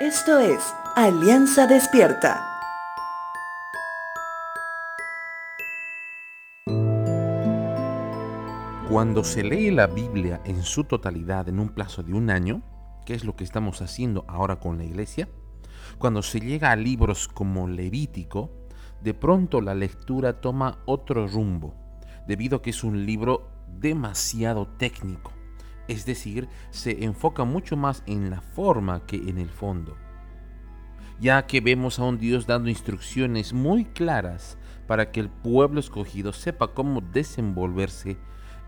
Esto es Alianza Despierta. Cuando se lee la Biblia en su totalidad en un plazo de un año, que es lo que estamos haciendo ahora con la iglesia, cuando se llega a libros como Levítico, de pronto la lectura toma otro rumbo, debido a que es un libro demasiado técnico es decir, se enfoca mucho más en la forma que en el fondo, ya que vemos a un Dios dando instrucciones muy claras para que el pueblo escogido sepa cómo desenvolverse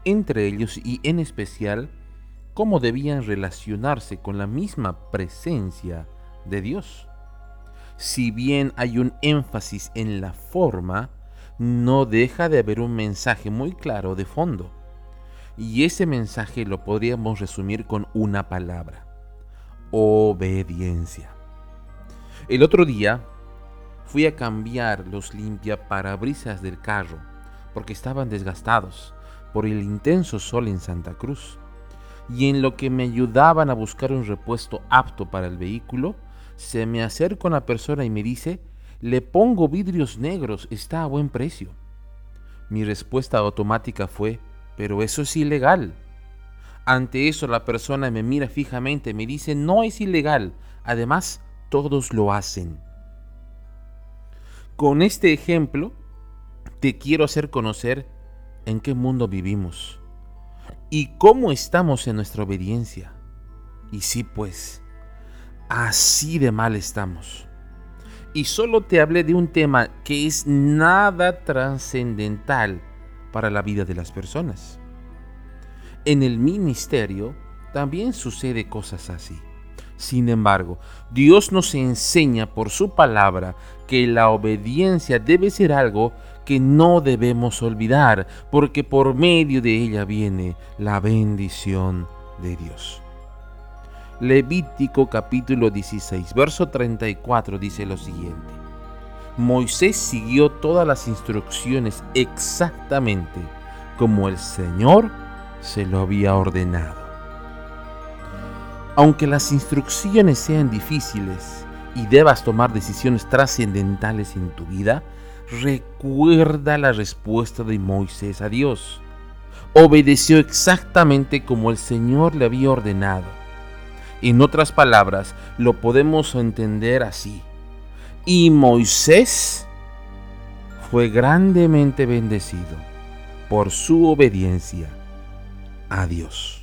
entre ellos y en especial cómo debían relacionarse con la misma presencia de Dios. Si bien hay un énfasis en la forma, no deja de haber un mensaje muy claro de fondo. Y ese mensaje lo podríamos resumir con una palabra. Obediencia. El otro día fui a cambiar los limpiaparabrisas del carro porque estaban desgastados por el intenso sol en Santa Cruz. Y en lo que me ayudaban a buscar un repuesto apto para el vehículo, se me acerca una persona y me dice, le pongo vidrios negros, está a buen precio. Mi respuesta automática fue, pero eso es ilegal. Ante eso la persona me mira fijamente, me dice, no es ilegal, además todos lo hacen. Con este ejemplo, te quiero hacer conocer en qué mundo vivimos y cómo estamos en nuestra obediencia. Y sí, pues, así de mal estamos. Y solo te hablé de un tema que es nada trascendental para la vida de las personas. En el ministerio también sucede cosas así. Sin embargo, Dios nos enseña por su palabra que la obediencia debe ser algo que no debemos olvidar, porque por medio de ella viene la bendición de Dios. Levítico capítulo 16, verso 34 dice lo siguiente. Moisés siguió todas las instrucciones exactamente como el Señor se lo había ordenado. Aunque las instrucciones sean difíciles y debas tomar decisiones trascendentales en tu vida, recuerda la respuesta de Moisés a Dios. Obedeció exactamente como el Señor le había ordenado. En otras palabras, lo podemos entender así. Y Moisés fue grandemente bendecido por su obediencia a Dios.